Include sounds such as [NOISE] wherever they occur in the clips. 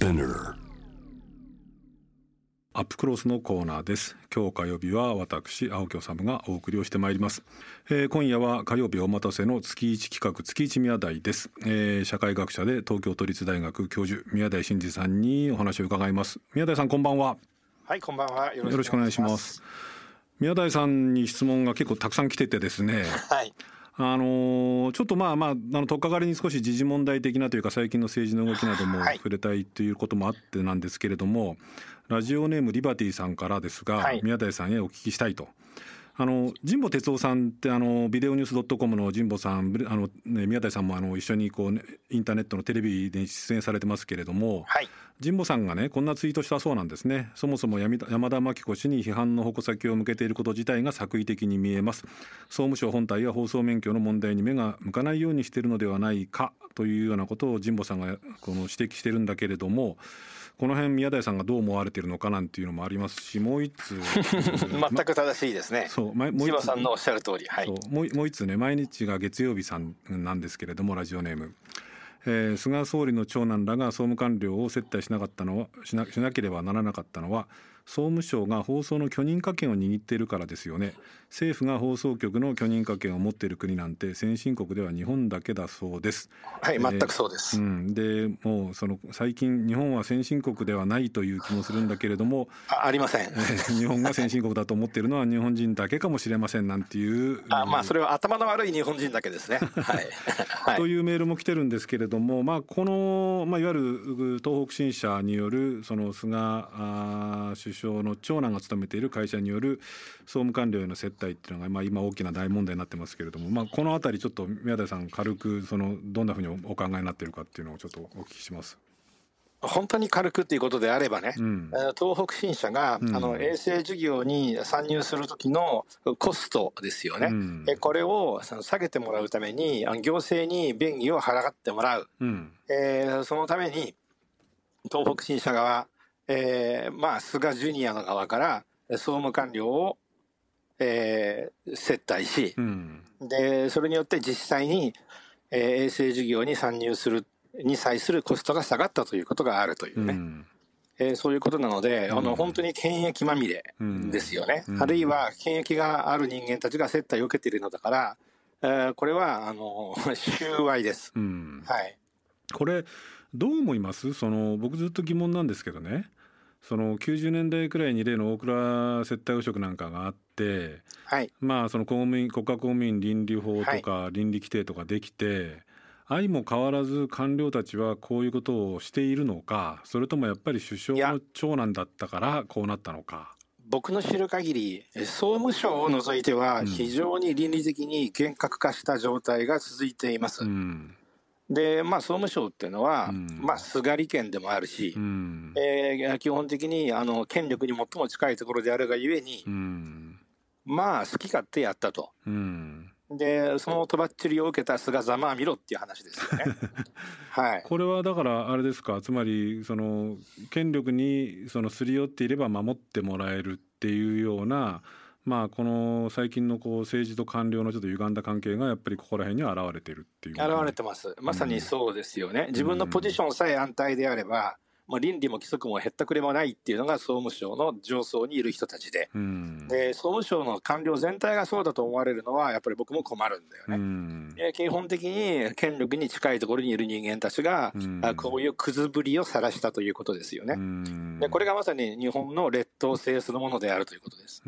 Spinner アップクロスのコーナーです。今日火曜日は私青木治がお送りをしてまいります、えー、今夜は火曜日お待たせの月一企画月一宮台です、えー、社会学者で東京都立大学教授宮台真司さんにお話を伺います。宮台さんこんばんは。はいこんばんは。よろしくお願いします。宮台さんに質問が結構たくさん来ててですね。はいあのちょっとまあまああの取っかかりに少し時事問題的なというか最近の政治の動きなども触れたいということもあってなんですけれども、ラジオネームリバティさんからですが、はい、宮台さんへお聞きしたいと。あの神保哲夫さんってあのビデオニュースドットコムの神保さんあの、ね、宮台さんもあの一緒にこう、ね、インターネットのテレビで出演されてますけれども、はい、神保さんがねこんなツイートしたそうなんですね。そもそも山田真紀子氏に批判の矛先を向けていること自体が作為的に見えます。総務省本体や放送免許の問題に目が向かないようにしているのではないかというようなことを神保さんがこの指摘してるんだけれどもこの辺宮台さんがどう思われているのかなんていうのもありますしもう一つ [LAUGHS] 全く正しいですね。そうもう一つさんのおっしゃる通り、はい、もうもう一つね毎日が月曜日さんなんですけれどもラジオネーム。えー、菅総理の長男らが総務官僚を接待しなかったのはしなしなければならなかったのは総務省が放送の許認可権を握っているからですよね。政府が放送局の許認可権を持っている国なんて先進国では日本だけだそうです。はい、全くそうです、うん、でもうその最近日本は先進国ではないという気もするんだけれどもあありません、えー、日本が先進国だと思っているのは [LAUGHS] 日本人だけかもしれませんなんていうあまあそれは頭の悪い日本人だけですね。[LAUGHS] はい、[LAUGHS] はい、というメールも来てるんですけれどもまあこの、まあ、いわゆる東北新社によるその菅あ首相の長男が勤めている会社による総務官僚への接待っていうのが、まあ、今大きな大問題になってますけれども、まあ、この辺りちょっと宮台さん軽くそのどんなふうにお考えになっているかっていうのをちょっとお聞きします。本当に軽くっていうことであればね、うん、東北新社が、うん、あの衛星事業に参入する時のコストですよね、うん、これを下げてもらうために行政に便宜を払ってもらう、うん、えー、そのために東北新社側えー、まあ、菅ジュニアの側から総務官僚を、えー、接待し、うん、で、それによって実際に、えー、衛星事業に参入するに際するコストが下がったということがあるというね。うん。えー、そういうことなので、うん、あの本当に権益まみれですよね、うん、あるいは権益がある人間たちが接待を受けているのだから、えー、これはあの [LAUGHS] 収賄です、うん、はい、これどう思います？その僕ずっと疑問なんですけどねその90年代くらいに例の大蔵接待汚職なんかがあって、はい、まあその公務員国家公務員倫理法とか倫理規定とかできて、はい、相も変わらず官僚たちはこういうことをしているのかそれともやっぱり首相の長男だったからこうなったのか。僕の知る限り総務省を除いては非常に倫理的に厳格化した状態が続いています。うんで、まあ、総務省っていうのは、うん、まあ、菅利権でもあるし、うん、えー、基本的にあの権力に最も近いところであるがゆえに、うん、まあ、好き勝手やったと。うんで、そのとばっちりを受けた菅ざまあ見ろっていう話ですよね。[LAUGHS] はい。これはだからあれですか、つまりその権力にそのすり寄っていれば守ってもらえるっていうようなまあ、この最近のこう政治と官僚のちょっと歪んだ関係がやっぱりここら辺に現れてるっていう、現れてます。まさにそうですよね、うん、自分のポジションさえ安泰であれば、まあ、倫理も規則もへったくれもないっていうのが総務省の上層にいる人たちで。うん、で総務省の官僚全体がそうだと思われるのはやっぱり僕も困るんだよね。うん、基本的に権力に近いところにいる人間たちが、うん、こういうくずぶりを晒したということですよね。でこれがまさに日本の劣等性そのものであるということです。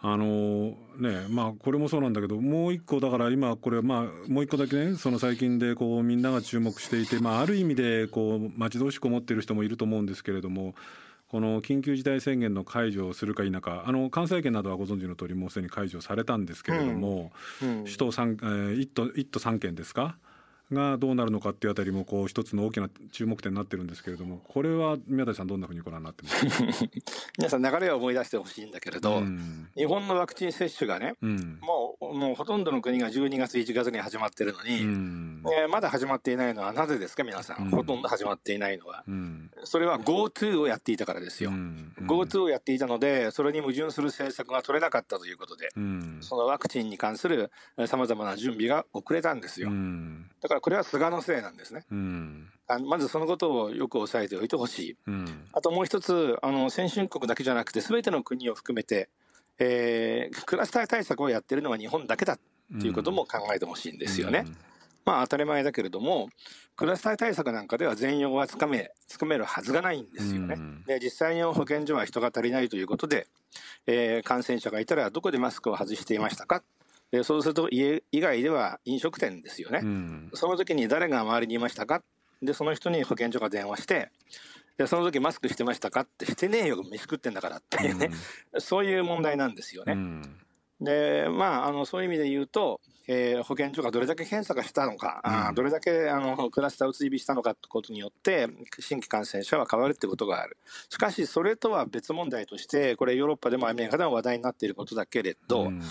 あのねまあこれもそうなんだけどもう一個だから今これまあもう一個だけねその最近でこうみんなが注目していてまあある意味でこう待ち遠しく思っている人もいると思うんですけれどもこの緊急事態宣言の解除をするか否かあの関西圏などはご存知の通りもうすでに解除されたんですけれども、うん。うん、首都3、えー、1都1都3県ですか？がどうなるのかっていうあたりもこう一つの大きな注目点になってるんですけれどもこれは宮台さんどんなふうにご覧になってますか？[LAUGHS] 皆さん流れを思い出してほしいんだけれど、うん、日本のワクチン接種がね、うん、もうもうほとんどの国が12月1月に始まってるのに、うん、えー、まだ始まっていないのはなぜですか皆さん、ほとんど始まっていないのは、それは GoTo をやっていたからですよ、GoTo をやっていたのでそれに矛盾する政策が取れなかったということで、そのワクチンに関するさまざまな準備が遅れたんですよ、だからこれは菅のせいなんですね。うんあのまずそのことをよく押さえておいてほしい、うん、あともう一つあの先進国だけじゃなくてすべての国を含めて、えー、クラスター対策をやってるのは日本だけだっていうことも考えてほしいんですよね。うんまあ当たり前だけれども、クラスター対策なんかでは全容はつかめ、つかめるはずがないんですよね。で、実際に保健所は人が足りないということで、えー、感染者がいたらどこでマスクを外していましたかでそうすると家以外では飲食店ですよね、その時に誰が周りにいましたか？でその人に保健所が電話してでその時マスクしてましたか？ってしてねえよ飯食ってんだからって。いうね、[LAUGHS] そういう問題なんですよね。でまああのそういう意味で言うとえー、保健所がどれだけ検査がしたのか、うん、あどれだけあのクラスターを追尾したのかということによって新規感染者は変わるということがある。しかしそれとは別問題としてこれヨーロッパでもアメリカでも話題になっていることだけれど、うん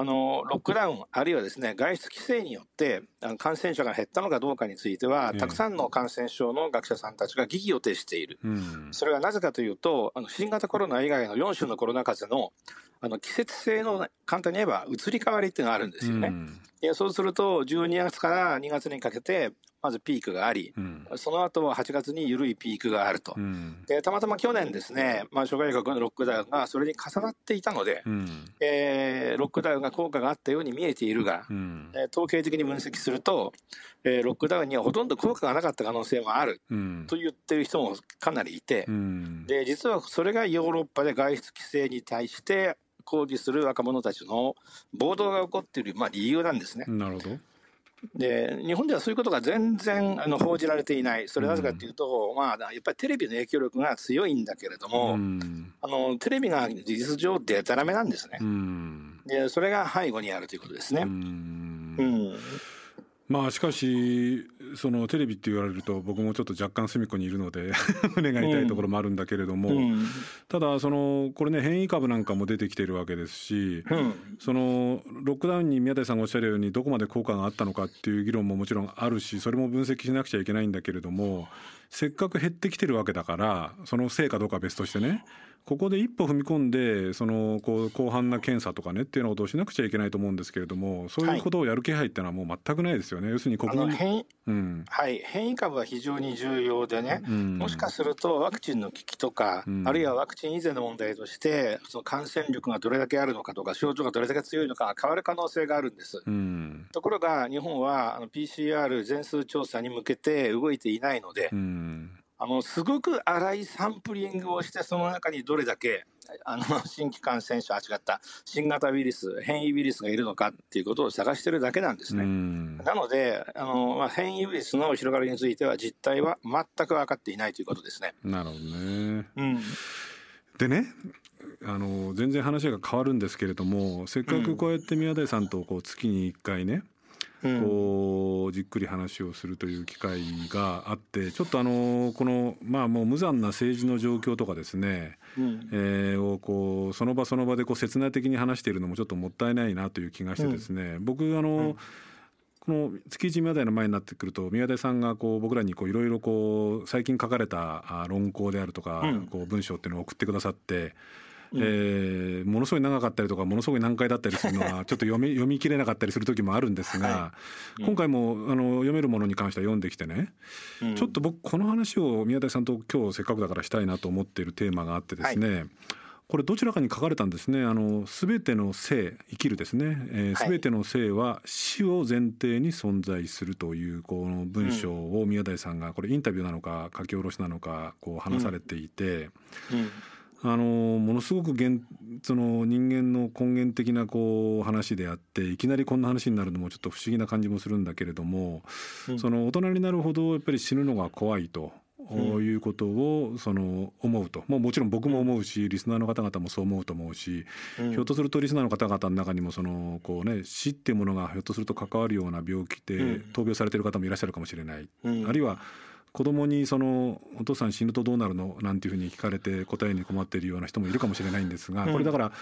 あのロックダウン、あるいはですね外出規制によって感染者が減ったのかどうかについては、たくさんの感染症の学者さんたちが疑義を呈している、うん、それはなぜかというと、あの新型コロナ以外の4種のコロナ風邪のあの季節性の簡単に言えば移り変わりっていうのがあるんですよね。うん、そうすると12月から2月にかけてまずピークがあり、うん、その後は8月に緩いピークがあると、うん、でたまたま去年ですね、まあ、諸外国のロックダウンがそれに重なっていたので、うん、えー、ロックダウンが効果があったように見えているが、うん、えー、統計的に分析すると、えー、ロックダウンにはほとんど効果がなかった可能性もある、と言ってる人もかなりいて、で実はそれがヨーロッパで外出規制に対して抗議する若者たちの暴動が起こっている、まあ、理由なんですね。なるほど。で日本ではそういうことが全然あの報じられていない、それなぜかというと、うん、まあ、やっぱりテレビの影響力が強いんだけれども、うん、あのテレビが事実上、でたらめなんですね、うん、で、それが背後にあるということですね。うん。まあしかしそのテレビって言われると僕もちょっと若干隅っこにいるので胸が痛いところもあるんだけれども、うん、ただそのこれね変異株なんかも出てきてるわけですし、うん、そのロックダウンに宮台さんがおっしゃるようにどこまで効果があったのかっていう議論ももちろんあるしそれも分析しなくちゃいけないんだけれどもせっかく減ってきてるわけだからそのせいかどうかは別としてねここで一歩踏み込んでそのこう広範な検査とかねっていうのをどうしなくちゃいけないと思うんですけれどもそういうことをやる気配っていうのはもう全くないですよね、はい、要するに国民変,、うん、はい、変異株は非常に重要でね、うん、もしかするとワクチンの効きとか、うん、あるいはワクチン以前の問題としてその感染力がどれだけあるのかとか症状がどれだけ強いのか変わる可能性があるんです、ところが日本はあの PCR 全数調査に向けて動いていないので、あのすごく粗いサンプリングをしてその中にどれだけあの [LAUGHS] 新規感染者あ違った新型ウイルス変異ウイルスがいるのかっていうことを探してるだけなんですね。なのであの、まあ、変異ウイルスの広がりについては実態は全く分かっていないということですね。なるほどね、うん、でねあの全然話が変わるんですけれどもせっかくこうやって宮台さんとこう月に1回ね、こうじっくり話をするという機会があってちょっとあのこのまあもう無残な政治の状況とかですね、うん、えー、をこうその場その場でこう切な的に話しているのもちょっともったいないなという気がしてですね、うん、僕あの、うん。この月一宮台の前になってくると宮台さんがこう僕らにいろいろ最近書かれた論考であるとか、こう文章っていうのを送ってくださってえー、ものすごい長かったりとかものすごい難解だったりするのは [LAUGHS] ちょっと読み読み切れなかったりする時もあるんですが、はい。今回もあの読めるものに関しては読んできてね、うん、ちょっと僕この話を宮台さんと今日せっかくだからしたいなと思っているテーマがあってですね、はい。これどちらかに書かれたんですね。あの全ての生生きるですね。えー、全ての生は死を前提に存在するというこの文章を宮台さんがこれインタビューなのか書き下ろしなのかこう話されていて。うん。うんあのものすごく現その人間の根源的なこう話であっていきなりこんな話になるのもちょっと不思議な感じもするんだけれども、うん、その大人になるほどやっぱり死ぬのが怖いと。ういうことをその思うと。もうもちろん僕も思うしリスナーの方々もそう思うと思うし、うん、ひょっとするとリスナーの方々の中にもそのこう、ね、死っていうものがひょっとすると関わるような病気で闘病されてる方もいらっしゃるかもしれない、うん、あるいは子供にそのお父さん死ぬとどうなるの？なんていうふうに聞かれて答えに困っているような人もいるかもしれないんですが、これだから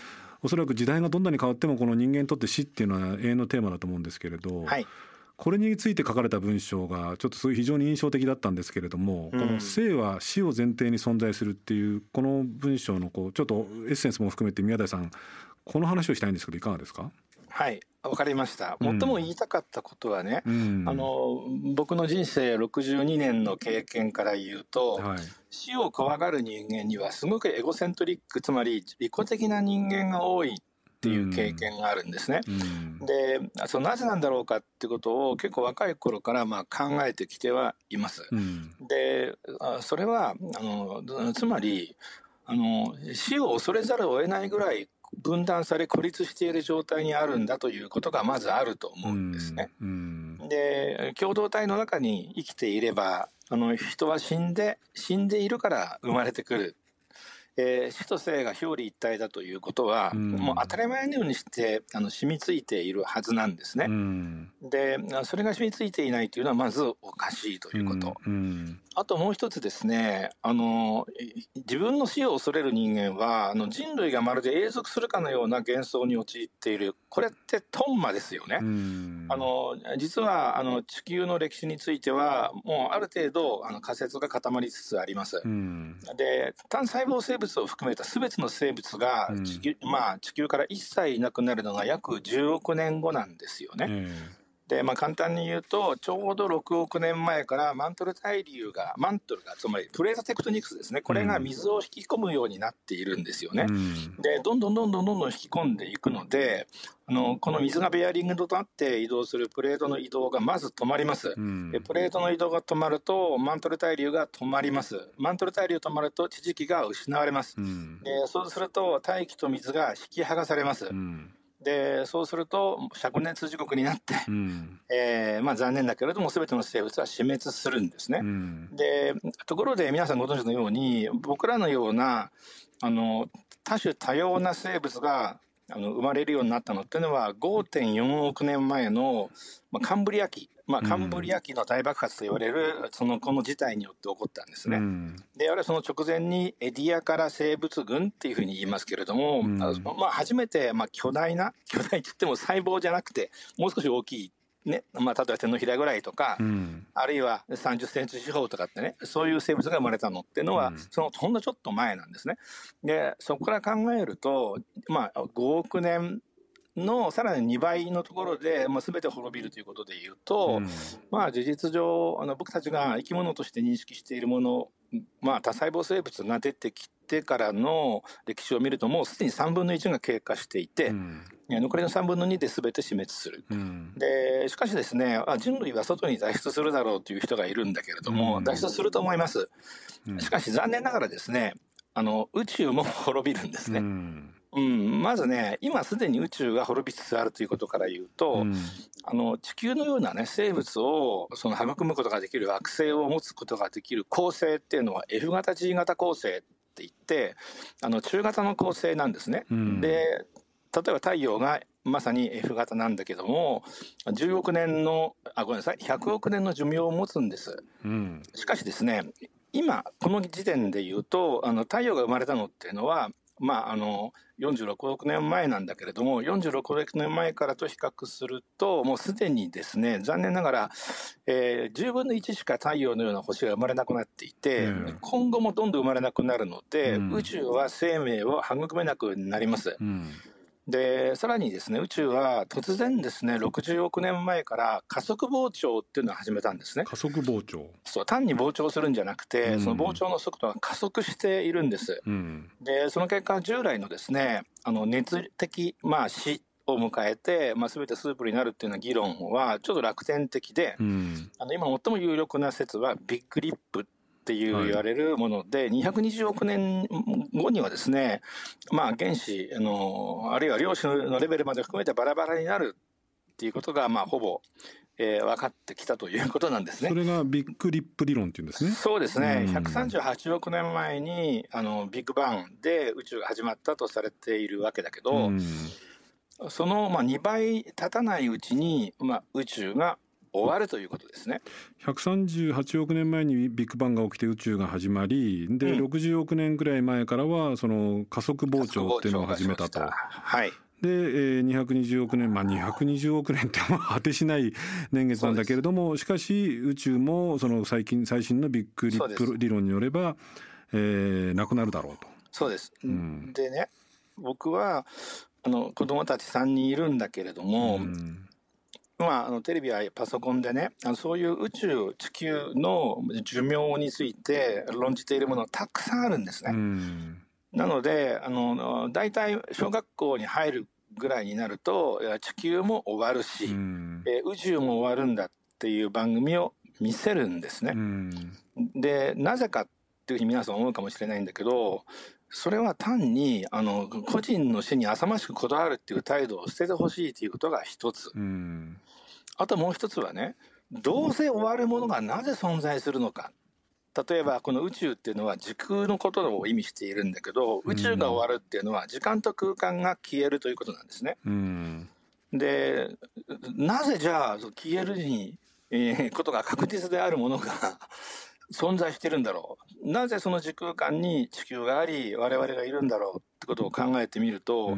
おそらく時代がどんなに変わってもこの人間にとって死っていうのは永遠のテーマだと思うんですけれど、はい、これについて書かれた文章がちょっとそういう非常に印象的だったんですけれども、この生は死を前提に存在するっていうこの文章のこうちょっとエッセンスも含めて宮台さんこの話をしたいんですけどいかがですか？はい。わかりました。最も言いたかったことはね、うん、あの僕の人生62年の経験から言うと、はい、死を怖がる人間にはすごくエゴセントリックつまり利己的な人間が多いっていう経験があるんですね。うん、でそのなぜなんだろうかってことを結構若い頃からまあ考えてきてはいます。うん、でそれはあのつまりあの死を恐れざるを得ないぐらい分断され孤立している状態にあるんだということがまずあると思うんですね。で共同体の中に生きていればあの人は死んで死んでいるから生まれてくるえー、死と生が表裏一体だということは、うん、もう当たり前のようにしてあの染みついているはずなんですね。うん、でそれが染みついていないというのはまずおかしいということ。うん、あともう一つですねあの自分の死を恐れる人間はあの人類がまるで永続するかのような幻想に陥っているこれってトンマですよね。あの実はあの地球の歴史についてはもうある程度あの仮説が固まりつつあります。で単細胞生物物を含めた全ての生物が地球うん、まあ、地球から一切いなくなるのが約10億年後なんですよね。うんで、まあ、簡単に言うと、ちょうど6億年前からマントル対流が、マントルが、つまりプレートテクトニクスですね、これが水を引き込むようになっているんですよね。うん、で、どんどんどんどんどんどん引き込んでいくので、あのこの水がベアリングとなって移動するプレートの移動がまず止まります、うん、でプレートの移動が止まるとマントル対流が止まります。マントル対流止まると地磁気が失われます、うん、でそうすると大気と水が引き剥がされます、うんでそうすると灼熱地獄になって、うん、えー、まあ、残念だけれども全ての生物は死滅するんですね。うん、でところで皆さんご存知のように僕らのようなあの多種多様な生物があの生まれるようになったのっていうのは5.4億年前の、まあ、カンブリア紀まあ、カンブリア紀の大爆発と言われる、そのこの事態によって起こったんですね。うん、で、あれはその直前にエディアから生物群っていうふうに言いますけれども、うん、まあ、初めて、まあ、巨大な、巨大って言っても細胞じゃなくて、もう少し大きいねまあ、例えば手のひらぐらいとか、うん、あるいは30センチ四方とかってねそういう生物が生まれたのっていうのは、うん、そのほんのちょっと前なんですね。でそこから考えると、まあ、5億年のさらに2倍のところで、まあ、全て滅びるということでいうと、うん、まあ事実上あの僕たちが生き物として認識しているもの、まあ、多細胞生物が出てきてからの歴史を見るともうすでに3分の1が経過していて、うん、残りの3分の2で全て死滅する、うん、でしかしですね人類は外に脱出するだろうという人がいるんだけれども、脱出すると思います。しかし残念ながらですねあの宇宙も滅びるんですね。うん、まずね今すでに宇宙が滅びつつあるということから言うと、うん、あの地球のような、ね、生物をその育むことができる惑星を持つことができる恒星っていうのは F 型 G 型恒星って言ってあの中型の恒星なんですね。うん、で例えば太陽がまさに F 型なんだけども10億年のあごめんなさい100億年の寿命を持つんです。しかしですね今この時点で言うとあの太陽が生まれたのっていうのはまあ、あの46億年前なんだけれども46億年前からと比較するともうすでにですね残念ながら、えー、10分の1しか太陽のような星が生まれなくなっていて、うん、今後もどんどん生まれなくなるので、うん、宇宙は生命を育めなくなります。うんでさらにですね宇宙は突然ですね60億年前から加速膨張っていうのを始めたんですね。加速膨張。そう単に膨張するんじゃなくて、うん、その膨張の速度が加速しているんです、うん、でその結果従来のですねあの熱的、まあ、死を迎えて、まあ、全てスープになるっていうような議論はちょっと楽天的で、うん、あの今最も有力な説はビッグリップっていう言われるもので、はい、220億年後にはですね、まあ、原子あのあるいは量子のレベルまで含めてバラバラになるっていうことが、まあ、ほぼ、えー、分かってきたということなんですね。それがビッグリップ理論っていうんですね。そうですね。うん、138億年前にあのビッグバンで宇宙が始まったとされているわけだけど、うん、そのまあ2倍経たないうちにまあ宇宙が終わるということですね。138億年前にビッグバンが起きて宇宙が始まりで、うん、60億年ぐらい前からはその加速膨張っていうのを始めたと。はい。で、えー、220億年まあ220億年って果てしない年月なんだけれどもしかし宇宙もその最近最新のビッグリップ理論によれば、えー、なくなるだろうと。そうです、うん、でね僕はあの子供たち3人いるんだけれども、うんまあ、あのテレビやパソコンでねあのそういう宇宙地球の寿命について論じているものはたくさんあるんですね。なのであの大体小学校に入るぐらいになると地球も終わるし、え宇宙も終わるんだっていう番組を見せるんですね。でなぜかっていうふうに皆さん思うかもしれないんだけどそれは単にあの個人の死に浅ましくこだわるっていう態度を捨ててほしいということが一つ、うん、あともう一つはねどうせ終わるものがなぜ存在するのか。例えばこの宇宙っていうのは時空のことを意味しているんだけど宇宙が終わるっていうのは時間と空間が消えるということなんですね。うん、でなぜじゃあ消えるに、えー、ことが確実であるものが [LAUGHS] 存在してるんだろう。なぜその時空間に地球があり我々がいるんだろうってことを考えてみると、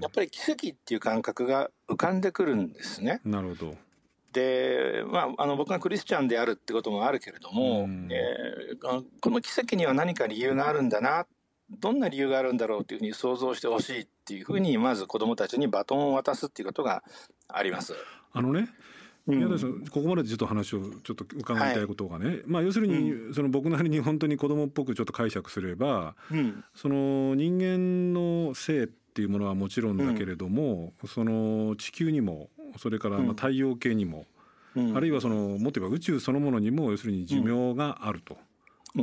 やっぱり奇跡っていう感覚が浮かんでくるんですね。なるほどで、まあ、あの僕がクリスチャンであるってこともあるけれども、えー、この奇跡には何か理由があるんだなどんな理由があるんだろうというふうに想像してほしいっていうふうにまず子どもたちにバトンを渡すっていうことがあります。あのね宮台さん、ここまでちょっと話をちょっと伺いたいことがね、はい、まあ要するに、その僕なりに本当に子供っぽくちょっと解釈すれば、うん、その人間の性っていうものはもちろんだけれども、うん、その地球にもそれからまあ太陽系にも、うん、あるいはそのもっと言えば宇宙そのものにも要するに寿命があると。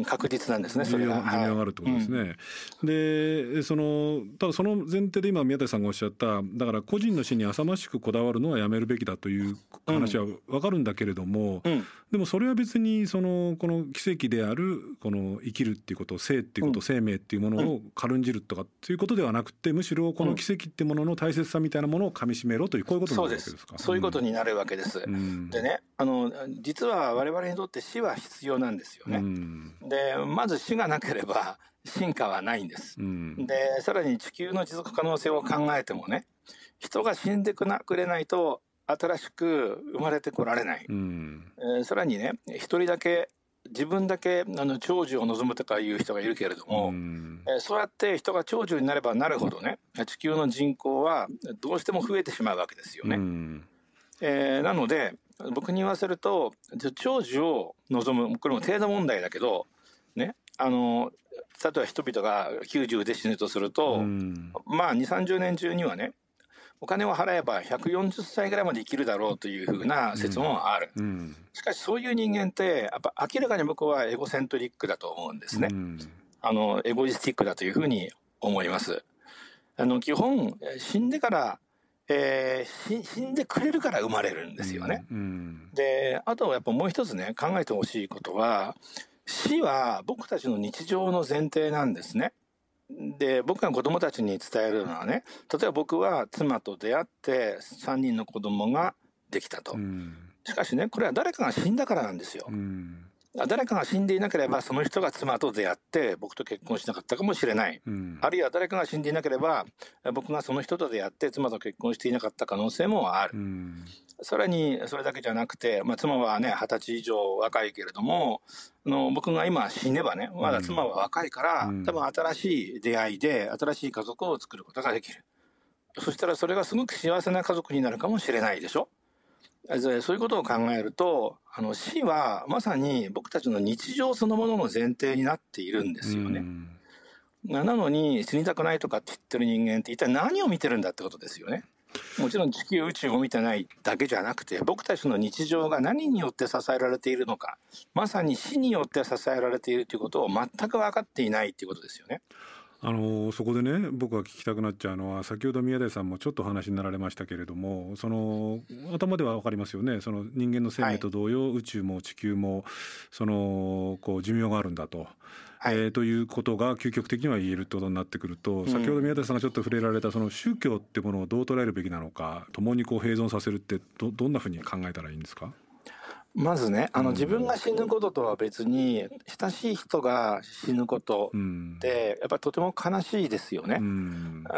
確実なんですね、それが。寿命があるってことですね。はい、で、その、ただその前提で今宮台さんがおっしゃった、だから個人の死に浅ましくこだわるのはやめるべきだという話はわかるんだけれども、うん、でもそれは別にそのこの奇跡であるこの生きるっていうこと生っていうこと、うん、生命っていうものを軽んじるとかっていうことではなくてむしろこの奇跡っていうものの大切さみたいなものをかみしめろというこういうことになるわけですか。そういうことになるわけです、うん、でねあの実は我々にとって死は必要なんですよね、うん、でまず死がなければ進化はないんです、でさらに地球の持続可能性を考えてもね人が死んでくれないと新しく生まれてこられない、うん、えー、さらにね一人だけ自分だけあの長寿を望むとかいう人がいるけれども、うん、えー、そうやって人が長寿になればなるほどね地球の人口はどうしても増えてしまうわけですよね。うん、えー、なので僕に言わせると長寿を望むこれも程度問題だけどね。あの例えば人々が90で死ぬとすると、うん、まあ2 3 0年中にはねお金を払えば140歳ぐらいまで生きるだろうというふうな説もある、うん、しかしそういう人間ってやっぱ明らかに僕はエゴセントリックだと思うんですね、うん、あのエゴイスティックだというふうに思います。あの基本死んでからえー、死んでくれるから生まれるんですよね。うん。うん、であとやっぱもう一つね考えてほしいことは死は僕たちの日常の前提なんですね。で僕が子供たちに伝えるのはね例えば僕は妻と出会って3人の子供ができたと、うん、しかしねこれは誰かが死んだからなんですよ、うん、誰かが死んでいなければその人が妻と出会って僕と結婚しなかったかもしれない、うん、あるいは誰かが死んでいなければ僕がその人と出会って妻と結婚していなかった可能性もある、さらにそれだけじゃなくて、まあ、妻はね二十歳以上若いけれどもあの僕が今死ねばねまだ妻は若いから、うん、多分新しい出会いで新しい家族を作ることができる。そしたらそれがすごく幸せな家族になるかもしれないでしょ？そういうことを考えるとあの死はまさに僕たちの日常そのものの前提になっているんですよね。うんなのに死にたくないとかって言ってる人間って一体何を見てるんだってことですよね。もちろん地球宇宙を見てないだけじゃなくて僕たちの日常が何によって支えられているのかまさに死によって支えられているということを全く分かっていないということですよね。あのそこでね僕が聞きたくなっちゃうのは先ほど宮台さんもちょっとお話になられましたけれどもその頭では分かりますよね。その人間の生命と同様、はい、宇宙も地球もそのこう寿命があるんだと。はい、えー、ということが究極的には言えるってことになってくると、うん、先ほど宮台さんがちょっと触れられたその宗教ってものをどう捉えるべきなのか共にこう併存させるってどどんなふうに考えたらいいんですか？まずねあの自分が死ぬこととは別に親しい人が死ぬことってやっぱりとても悲しいですよね。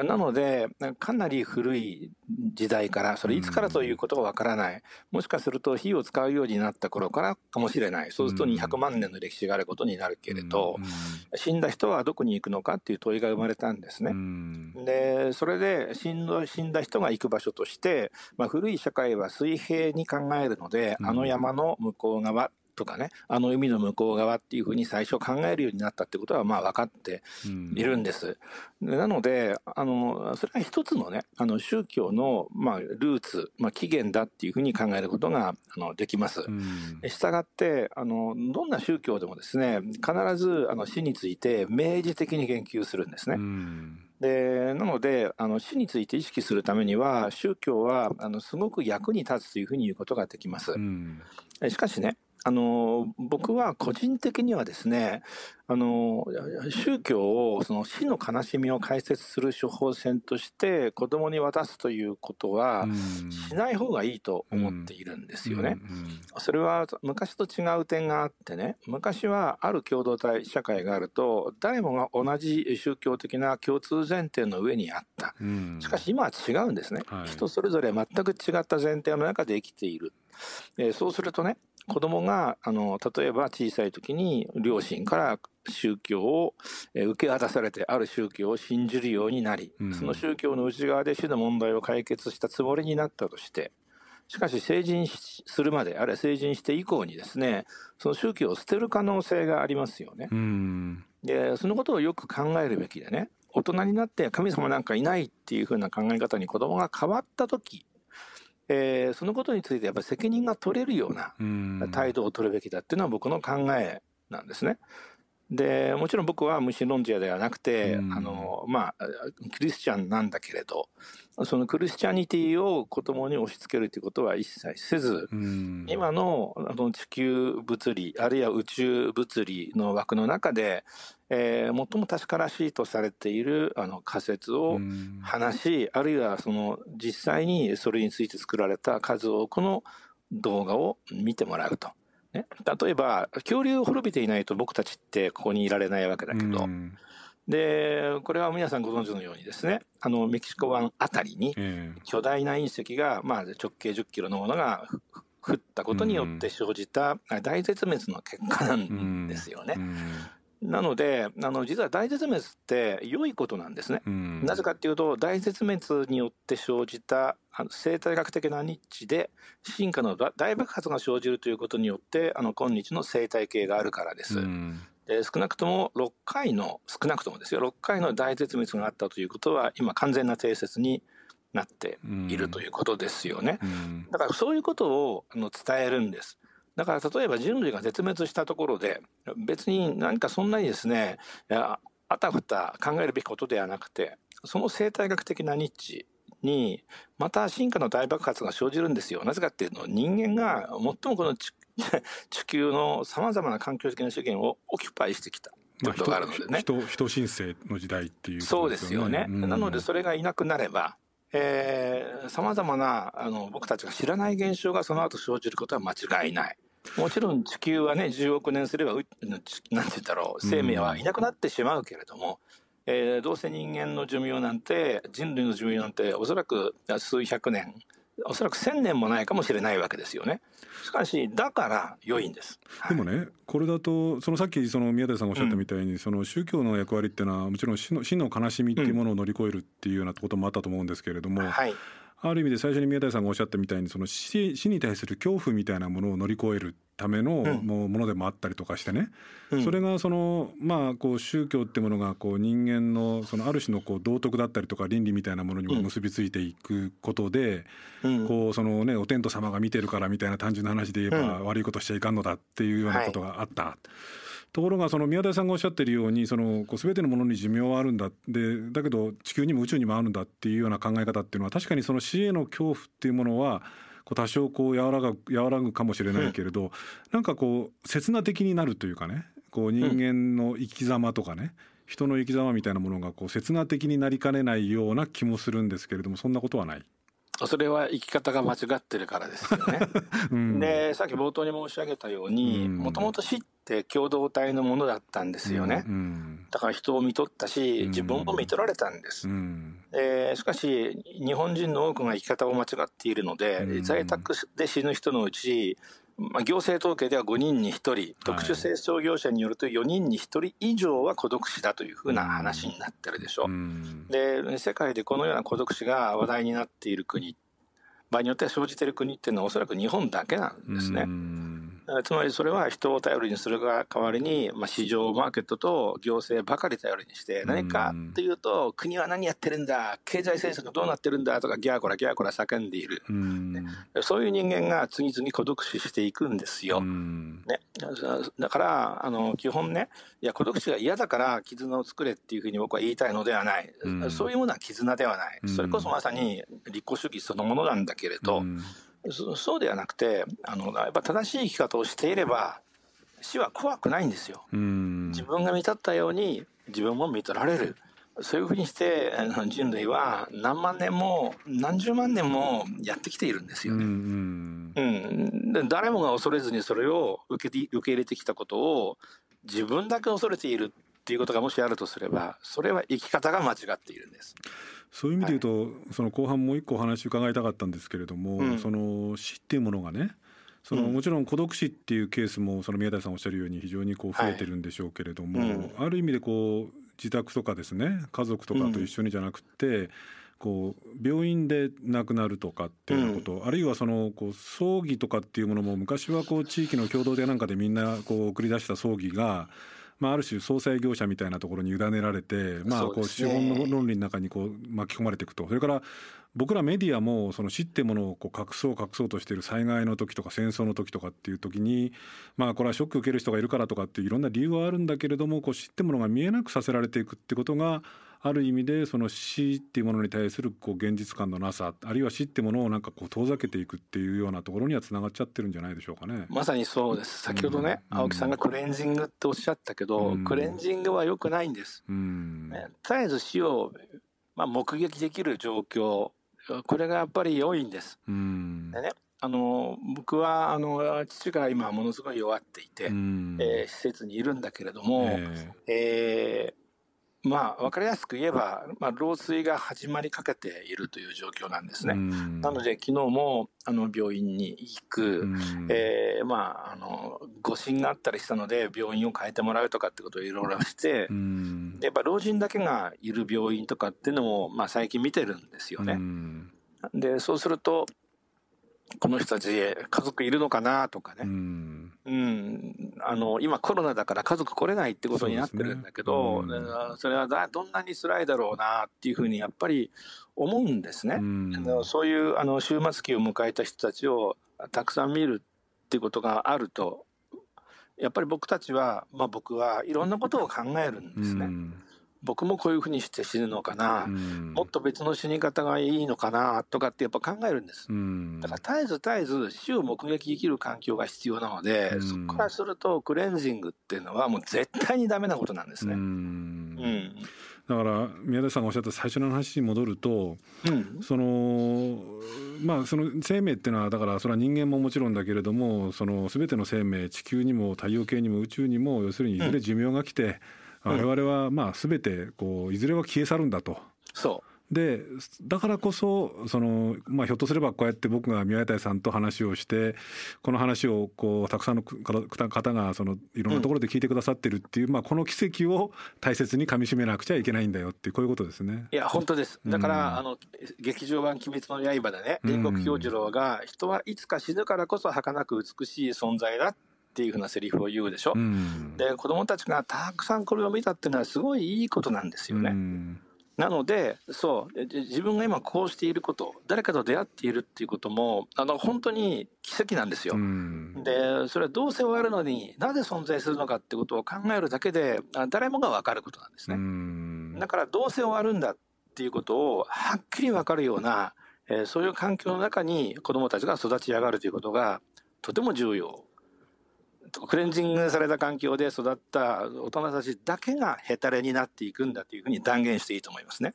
なのでかなり古い時代からそれいつからということがわからない。もしかすると火を使うようになった頃からかもしれない。そうすると200万年の歴史があることになるけれど死んだ人はどこに行くのかっていう問いが生まれたんですね。でそれで死んだ死んだ人が行く場所として、まあ、古い社会は水平に考えるのであの山の向こう側とかねあの海の向こう側っていうふうに最初考えるようになったってことはまあ分かっているんです。うん、なのであのそれは一つのねあの宗教の、まあ、ルーツ、まあ、起源だっていうふうに考えることがあのできます。うん、したがってあのどんな宗教でもですね必ずあの死について明示的に言及するんですね。うんでなのであの死について意識するためには宗教はあのすごく役に立つというふうに言うことができます。うん、しかしねあの僕は個人的にはですねあの宗教をその死の悲しみを解説する処方箋として子供に渡すということはしない方がいいと思っているんですよね。それは昔と違う点があってね昔はある共同体社会があると誰もが同じ宗教的な共通前提の上にあった。しかし今は違うんですね。人それぞれ全く違った前提の中で生きている。えそうするとね子供があの例えば小さい時に両親から宗教を受け渡されてある宗教を信じるようになり、うん、その宗教の内側で死の問題を解決したつもりになったとしてしかし成人するまであるいは成人して以降にですねその宗教を捨てる可能性がありますよね。うん、でそのことをよく考えるべきでね大人になって神様なんかいないっていうふうな考え方に子供が変わった時えー、そのことについてやっぱり責任が取れるような態度を取るべきだっていうのは僕の考えなんですね。でもちろん僕は無神論者ではなくて、あのまあクリスチャンなんだけれどそのクリスチャニティを子供に押し付けるということは一切せず、今のあの地球物理あるいは宇宙物理の枠の中で、えー、最も確からしいとされているあの仮説を話し、あるいはその実際にそれについて作られた数多くの動画を見てもらうと。ね、例えば恐竜を滅びていないと僕たちってここにいられないわけだけど、うん、でこれは皆さんご存知のようにですね。あのメキシコ湾あたりに巨大な隕石が、まあ、直径1 0キロのものが降ったことによって生じた大絶滅の結果なんですよね。うん。うんなのであの実は大絶滅って良いことなんですね、うん、なぜかっていうと大絶滅によって生じたあの生態学的なニッチで進化の大爆発が生じるということによってあの今日の生態系があるからです。うん。で少なくとも6回の少なくともですよ。6回の大絶滅があったということは今完全な定説になっているということですよね、うん、だからそういうことをあの伝えるんですだから例えば人類が絶滅したところで別に何かそんなにですねあたふた考えるべきことではなくてその生態学的なニッチにまた進化の大爆発が生じるんですよ。なぜかっていうと人間が最もこの地 [LAUGHS] 球のさまざまな環境的な資源をオキュパイしてきた。ということがあるのでね。人人申請の時代っていう、ね、そうですよね。うん、なのでそれがいなくなればさまざまなあの僕たちが知らない現象がその後生じることは間違いない。もちろん地球はね10億年すればなんて言ったろう生命はいなくなってしまうけれども、うん、えー、どうせ人間の寿命なんて人類の寿命なんておそらく数百年おそらく千年もないかもしれないわけですよね。しかしだから良いんです。でもね、これだとそのさっきその宮台さんがおっしゃったみたいに、うん、その宗教の役割っていうのはもちろん死の死の悲しみっていうものを乗り越えるっていうようなこともあったと思うんですけれども、はい、ある意味で最初に宮台さんがおっしゃったみたいにその死死に対する恐怖みたいなものを乗り越えるためのものでもあったりとかしてね、うん、それがそのまあこう宗教ってものがこう人間のそのある種のこう道徳だったりとか倫理みたいなものにも結びついていくことで、うん、こうそのねお天道様が見てるからみたいな単純な話で言えば悪いことしちゃいかんのだっていうようなことがあった。はいところがその宮台さんがおっしゃってるようにそのこう全てのものに寿命はあるんだ。でだけど地球にも宇宙にもあるんだっていうような考え方っていうのは確かにその死への恐怖っていうものはこう多少こう和らぐ和らぐかもしれないけれど、うん、なんかこう刹那的になるというかねこう人間の生き様とかね、うん、人の生き様みたいなものがこう刹那的になりかねないような気もするんですけれどもそんなことはないそれは生き方が間違ってるからですよね。[LAUGHS] うん、でさっき冒頭に申し上げたようにもともと死って共同体のものだったんですよね。うん、だから人を見とったし自分も見とられたんです。うん、でしかし日本人の多くが生き方を間違っているので、在宅で死ぬ人のうちまあ、行政統計では5人に1人、特殊清掃業者によると4人に1人以上は孤独死だというふうな話になってるでしょ。うで、世界でこのような孤独死が話題になっている国、場合によっては生じている国っていうのはおそらく日本だけなんですね。つまりそれは人を頼りにするが代わりに、まあ、市場マーケットと行政ばかり頼りにして何かっていうと国は何やってるんだ経済政策どうなってるんだとかギャーコラギャーコラ叫んでいる、そういう人間が次々孤独死していくんですよ。ね、だからあの基本ねいや孤独死が嫌だから絆を作れっていうふうに僕は言いたいのではない、そういうものは絆ではない、それこそまさに立候主義そのものなんだけれど、そうではなくてあのやっぱ正しい生き方をしていれば死は怖くないんですよ。自分が見立ったように自分も見取られる。そういうふうにして人類は何万年も何十万年もやってきているんですよね。うん、うん、で誰もが恐れずにそれを受け受け入れてきたことを自分だけ恐れているっていうことがもしあるとすればそれは生き方が間違っているんです。そういう意味で言うと、はい、その後半もう一個お話伺いたかったんですけれども、うん、その死っていうものがねそのもちろん孤独死っていうケースもその宮台さんおっしゃるように非常にこう増えてるんでしょうけれども、はいうん、ある意味でこう自宅とかですね家族とかと一緒にじゃなくて、こう病院で亡くなるとかっていうこと、うん、あるいはそのこう葬儀とかっていうものも昔はこう地域の共同でなんかでみんなこう送り出した葬儀がまあ、ある種総裁業者みたいなところに委ねられて、まあ、こう資本の論理の中にこう巻き込まれていくと。それから僕らメディアもその死ってものをこう隠そう隠そうとしている災害の時とか戦争の時とかっていう時にまあこれはショック受ける人がいるからとかっていういろんな理由はあるんだけれどもこう死ってものが見えなくさせられていくってことがある意味でその死っていうものに対するこう現実感のなさあるいは死ってものをなんかこう遠ざけていくっていうようなところにはつながっちゃってるんじゃないでしょうかね。まさにそうです。先ほどね、うん、青木さんがクレンジングっておっしゃったけど、うん、クレンジングは良くないんです。うん、ね、絶えず死を、まあ、目撃できる状況。これがやっぱり良いんです。でねあの僕はあの父が今ものすごい弱っていて、えー、施設にいるんだけれども、えー、えーまあ、分かりやすく言えば、まあ、老衰が始まりかけているという状況なんですね。なので、昨日もあの病院に行く、えー、まあ、あの誤診があったりしたので、病院を変えてもらうとかってことをいろいろして、やっぱ老人だけがいる病院とかっていうのも、まあ、最近見てるんですよね。で、そうすると、この人たち家族いるのかなとかね、うん、うん、あの今コロナだから家族来れないってことになってるんだけどそ、ね。うん、それはどんなに辛いだろうなっていうふうにやっぱり思うんですね。うん、そういうあの終末期を迎えた人たちをたくさん見るっていうことがあるとやっぱり僕たちは、まあ、僕はいろんなことを考えるんですね。僕もこういうふうにして死ぬのかな、うん、もっと別の死に方がいいのかなとかってやっぱ考えるんです、うん、だから絶えず絶えず死を目撃できる環境が必要なので、うん、そこからするとクレンジングっていうのはもう絶対にダメなことなんですね。うん。だから宮田さんがおっしゃった最初の話に戻ると、うん、そのまあその生命っていうのはだからそれは人間ももちろんだけれどもその全ての生命地球にも太陽系にも宇宙にも要するにいずれ寿命が来て、我々はまあ全てこういずれは消え去るんだと。そう。でだからこそその、まあ、ひょっとすればこうやって僕が宮台さんと話をしてこの話をこうたくさんの方がそのいろんなところで聞いてくださってるっていう、うん、まあ、この奇跡を大切にかみしめなくちゃいけないんだよってこういうことですね。いや本当です。だから、うん、あの劇場版「鬼滅の刃」でね煉獄氷次郎が、人はいつか死ぬからこそ儚く美しい存在だっていうふうなセリフを言うでしょ、うん、で子供たちがたくさんこれを見たっていうのはすごいいいことなんですよね。うん、なのでそう自分が今こうしていること誰かと出会っているっていうこともあの本当に奇跡なんですよ。うん、でそれはどうせ終わるのになぜ存在するのかってことを考えるだけで誰もが分かることなんですね。だからどうせ終わるんだっていうことをはっきり分かるような、えー、そういう環境の中に子どもたちが育ち上がるということがとても重要クレンジングされた環境で育った大人たちだけがヘタレになっていくんだというふうに断言していいと思いますね。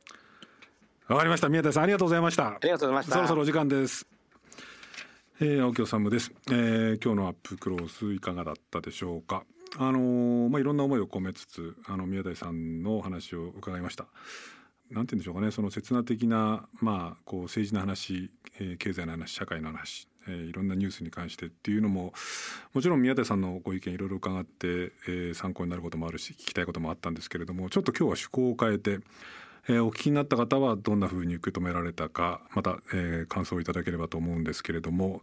わかりました。宮田さんありがとうございました。ありがとうございました。そろそろお時間です。えー、青木治です、えー、今日のアップクロースいかがだったでしょうか。あのー、まあいろんな思いを込めつつあの宮台さんのお話を伺いました。なんて言うんでしょうかね。その刹那的なまあこう政治の話、えー、経済の話社会の話えー、いろんなニュースに関してっていうのももちろん宮田さんのご意見いろいろ伺って、えー、参考になることもあるし聞きたいこともあったんですけれどもちょっと今日は趣向を変えて、えー、お聞きになった方はどんなふうに受け止められたかまた、えー、感想をいただければと思うんですけれども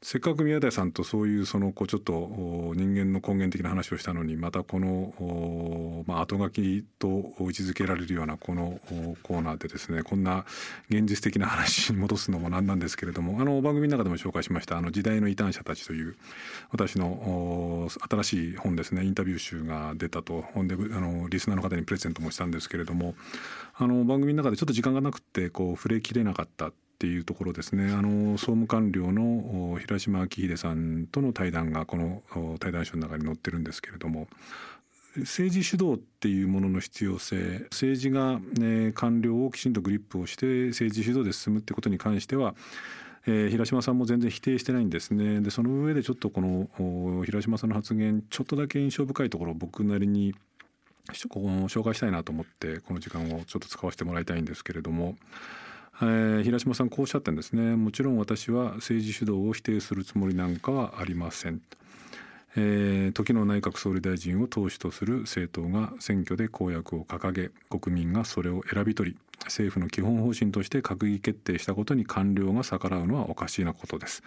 せっかく宮台さんとそういうそのこうちょっと人間の根源的な話をしたのにまたこのまあ後書きと位置づけられるようなこのコーナーでですねこんな現実的な話に戻すのもなんなんですけれどもあの番組の中でも紹介しましたあの時代の異端者たちという私の新しい本ですねインタビュー集が出たと本であのリスナーの方にプレゼントもしたんですけれどもあの番組の中でちょっと時間がなくてこう触れきれなかったっていうところですね。あの総務官僚の平島明秀さんとの対談がこの対談書の中に載ってるんですけれども政治主導っていうものの必要性政治が、ね、官僚をきちんとグリップをして政治主導で進むってことに関してはえー、平島さんも全然否定してないんですね。でその上でちょっとこの平島さんの発言ちょっとだけ印象深いところを僕なりに紹介したいなと思ってこの時間をちょっと使わせてもらいたいんですけれどもえー、平島さんこうおっしゃってんですね。もちろん私は政治主導を否定するつもりなんかはありません、えー、時の内閣総理大臣を党首とする政党が選挙で公約を掲げ国民がそれを選び取り政府の基本方針として閣議決定したことに官僚が逆らうのはおかしいなことです。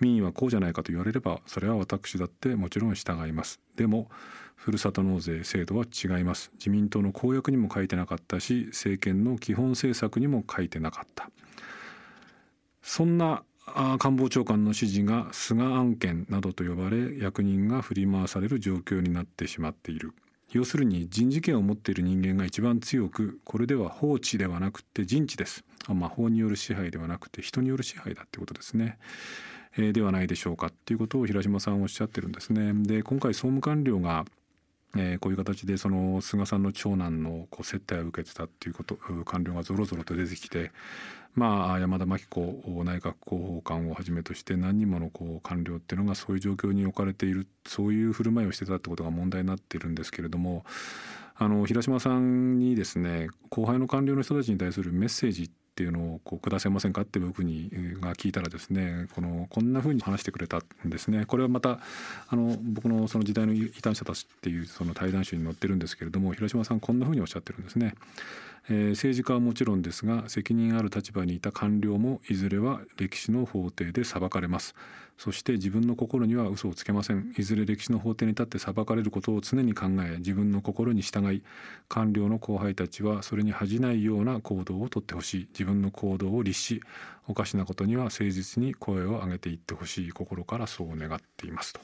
民意はこうじゃないかと言われればそれは私だってもちろん従います。でもふるさと納税制度は違います。自民党の公約にも書いてなかったし政権の基本政策にも書いてなかった。そんな官房長官の指示が菅案件などと呼ばれ役人が振り回される状況になってしまっている。要するに人事権を持っている人間が一番強くこれでは法治ではなくて人治です。まあ、法による支配ではなくて人による支配だってことですね、えー、ではないでしょうかっていうことを平島さんおっしゃってるんですね。で今回総務官僚がえー、こういう形でその菅さんの長男のこう接待を受けてたっていうこと官僚がぞろぞろと出てきて、まあ、山田真紀子内閣広報官をはじめとして何人ものこう官僚っていうのがそういう状況に置かれているそういう振る舞いをしてたってことが問題になっているんですけれどもあの平島さんにですね後輩の官僚の人たちに対するメッセージっっていうのをこうくださいませんかって僕にが聞いたらですねこのこんなふうに話してくれたんですねこれはまたあの僕のその時代の異端者たちっていうその対談集に載ってるんですけれども広島さんこんなふうにおっしゃってるんですね。えー、政治家はもちろんですが責任ある立場にいた官僚もいずれは歴史の法廷で裁かれます。そして自分の心には嘘をつけません。いずれ歴史の法廷に立って裁かれることを常に考え自分の心に従い官僚の後輩たちはそれに恥じないような行動をとってほしい。自分の行動を律しおかしなことには誠実に声を上げていってほしい心からそう願っていますと。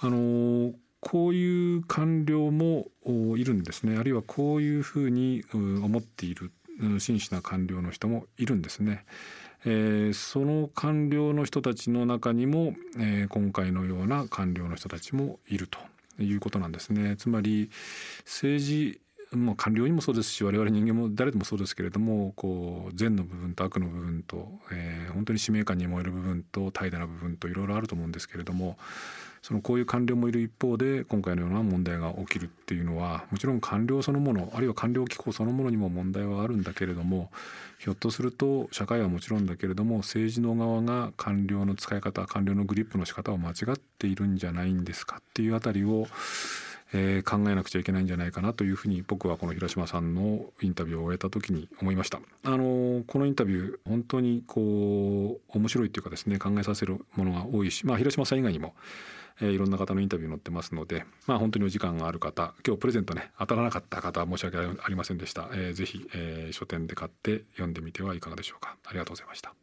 あのーこういう官僚もいるんですねあるいはこういうふうに思っている真摯な官僚の人もいるんですね。えー、その官僚の人たちの中にも、えー、今回のような官僚の人たちもいるということなんですね。つまり政治まあ、官僚にもそうですし我々人間も誰でもそうですけれどもこう善の部分と悪の部分と、えー、本当に使命感に燃える部分と怠惰な部分といろいろあると思うんですけれどもそのこういう官僚もいる一方で今回のような問題が起きるっていうのはもちろん官僚そのものあるいは官僚機構そのものにも問題はあるんだけれどもひょっとすると社会はもちろんだけれども政治の側が官僚の使い方官僚のグリップの仕方を間違っているんじゃないんですかっていうあたりをえー、考えなくちゃいけないんじゃないかなというふうに僕はこの平島さんのインタビューを終えた時に思いました。あのこのインタビュー本当にこう面白いっていうかですね考えさせるものが多いし、まあ、広島さん以外にもえー、いろんな方のインタビュー載ってますので、まあ、本当にお時間がある方今日プレゼントね当たらなかった方は申し訳ありませんでした、えー、ぜひ、えー、書店で買って読んでみてはいかがでしょうか。ありがとうございました。